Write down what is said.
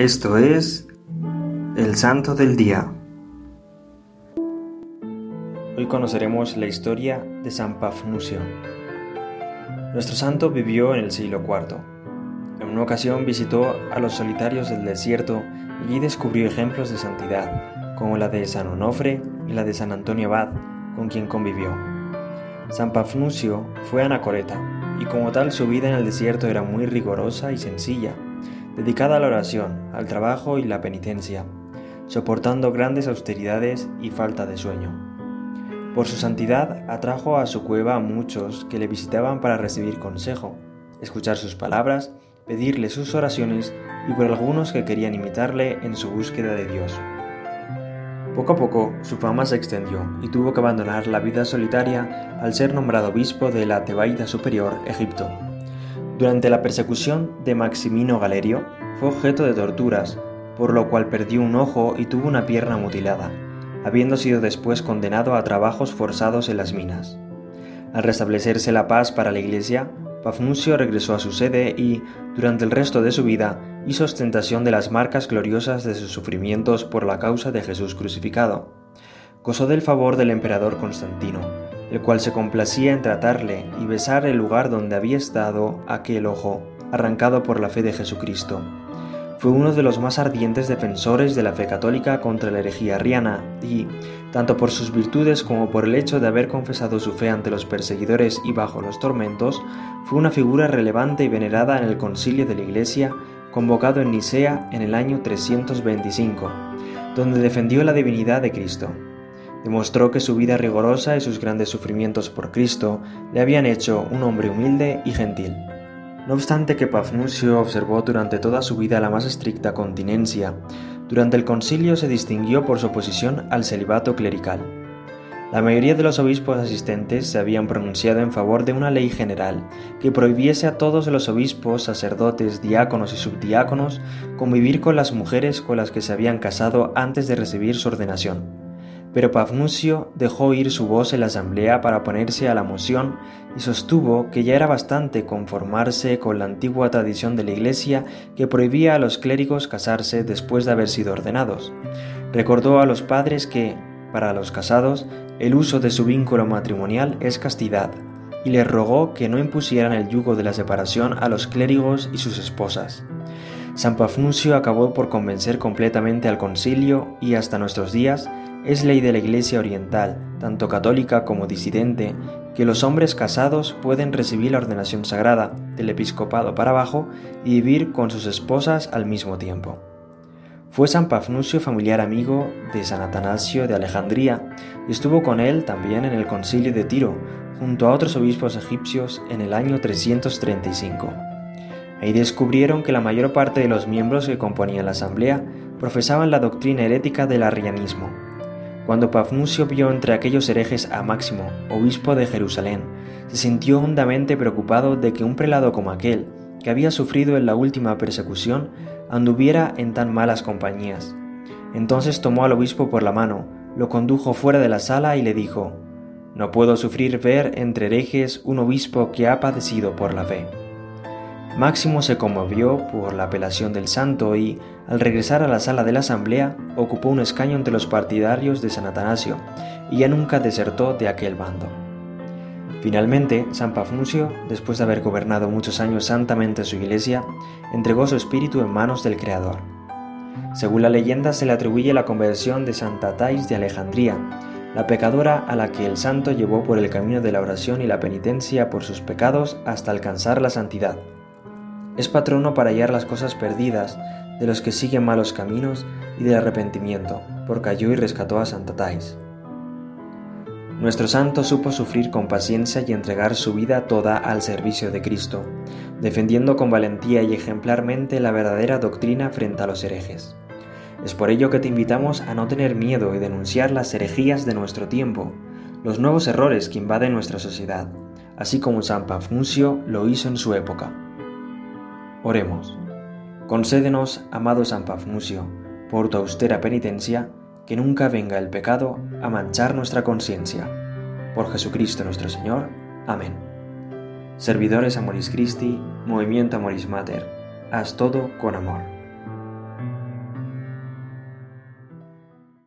Esto es el Santo del Día. Hoy conoceremos la historia de San Pafnucio. Nuestro santo vivió en el siglo IV. En una ocasión visitó a los solitarios del desierto y allí descubrió ejemplos de santidad, como la de San Onofre y la de San Antonio Abad, con quien convivió. San Pafnucio fue anacoreta, y como tal su vida en el desierto era muy rigurosa y sencilla, dedicada a la oración, al trabajo y la penitencia, soportando grandes austeridades y falta de sueño. Por su santidad atrajo a su cueva a muchos que le visitaban para recibir consejo, escuchar sus palabras, pedirle sus oraciones y por algunos que querían imitarle en su búsqueda de Dios. Poco a poco su fama se extendió y tuvo que abandonar la vida solitaria al ser nombrado obispo de la Tebaida Superior, Egipto. Durante la persecución de Maximino Galerio fue objeto de torturas, por lo cual perdió un ojo y tuvo una pierna mutilada, habiendo sido después condenado a trabajos forzados en las minas. Al restablecerse la paz para la Iglesia, Pafnucio regresó a su sede y, durante el resto de su vida, hizo ostentación de las marcas gloriosas de sus sufrimientos por la causa de Jesús crucificado. Gozó del favor del emperador Constantino, el cual se complacía en tratarle y besar el lugar donde había estado aquel ojo, arrancado por la fe de Jesucristo. Fue uno de los más ardientes defensores de la fe católica contra la herejía arriana y, tanto por sus virtudes como por el hecho de haber confesado su fe ante los perseguidores y bajo los tormentos, fue una figura relevante y venerada en el concilio de la Iglesia convocado en Nicea en el año 325, donde defendió la divinidad de Cristo. Demostró que su vida rigorosa y sus grandes sufrimientos por Cristo le habían hecho un hombre humilde y gentil. No obstante que Pafnucio observó durante toda su vida la más estricta continencia, durante el concilio se distinguió por su oposición al celibato clerical. La mayoría de los obispos asistentes se habían pronunciado en favor de una ley general que prohibiese a todos los obispos, sacerdotes, diáconos y subdiáconos convivir con las mujeres con las que se habían casado antes de recibir su ordenación. Pero Pafnucio dejó oír su voz en la asamblea para oponerse a la moción y sostuvo que ya era bastante conformarse con la antigua tradición de la Iglesia que prohibía a los clérigos casarse después de haber sido ordenados. Recordó a los padres que, para los casados, el uso de su vínculo matrimonial es castidad, y les rogó que no impusieran el yugo de la separación a los clérigos y sus esposas. San Pafnucio acabó por convencer completamente al concilio y hasta nuestros días es ley de la Iglesia Oriental, tanto católica como disidente, que los hombres casados pueden recibir la ordenación sagrada del episcopado para abajo y vivir con sus esposas al mismo tiempo. Fue San Pafnucio familiar amigo de San Atanasio de Alejandría y estuvo con él también en el concilio de Tiro, junto a otros obispos egipcios en el año 335. Ahí descubrieron que la mayor parte de los miembros que componían la asamblea profesaban la doctrina herética del arrianismo, cuando Pafnucio vio entre aquellos herejes a Máximo, obispo de Jerusalén, se sintió hondamente preocupado de que un prelado como aquel, que había sufrido en la última persecución, anduviera en tan malas compañías. Entonces tomó al obispo por la mano, lo condujo fuera de la sala y le dijo, No puedo sufrir ver entre herejes un obispo que ha padecido por la fe. Máximo se conmovió por la apelación del santo y, al regresar a la sala de la asamblea, ocupó un escaño entre los partidarios de San Atanasio y ya nunca desertó de aquel bando. Finalmente, San Pafnucio, después de haber gobernado muchos años santamente su iglesia, entregó su espíritu en manos del Creador. Según la leyenda se le atribuye la conversión de Santa Thais de Alejandría, la pecadora a la que el santo llevó por el camino de la oración y la penitencia por sus pecados hasta alcanzar la santidad. Es patrono para hallar las cosas perdidas, de los que siguen malos caminos y del arrepentimiento, porque halló y rescató a Santa Tais. Nuestro santo supo sufrir con paciencia y entregar su vida toda al servicio de Cristo, defendiendo con valentía y ejemplarmente la verdadera doctrina frente a los herejes. Es por ello que te invitamos a no tener miedo y denunciar las herejías de nuestro tiempo, los nuevos errores que invaden nuestra sociedad, así como San Pafnucio lo hizo en su época. Oremos. Concédenos, amado San Pafnucio, por tu austera penitencia, que nunca venga el pecado a manchar nuestra conciencia. Por Jesucristo nuestro Señor. Amén. Servidores Amoris Christi, Movimiento Amoris Mater, haz todo con amor.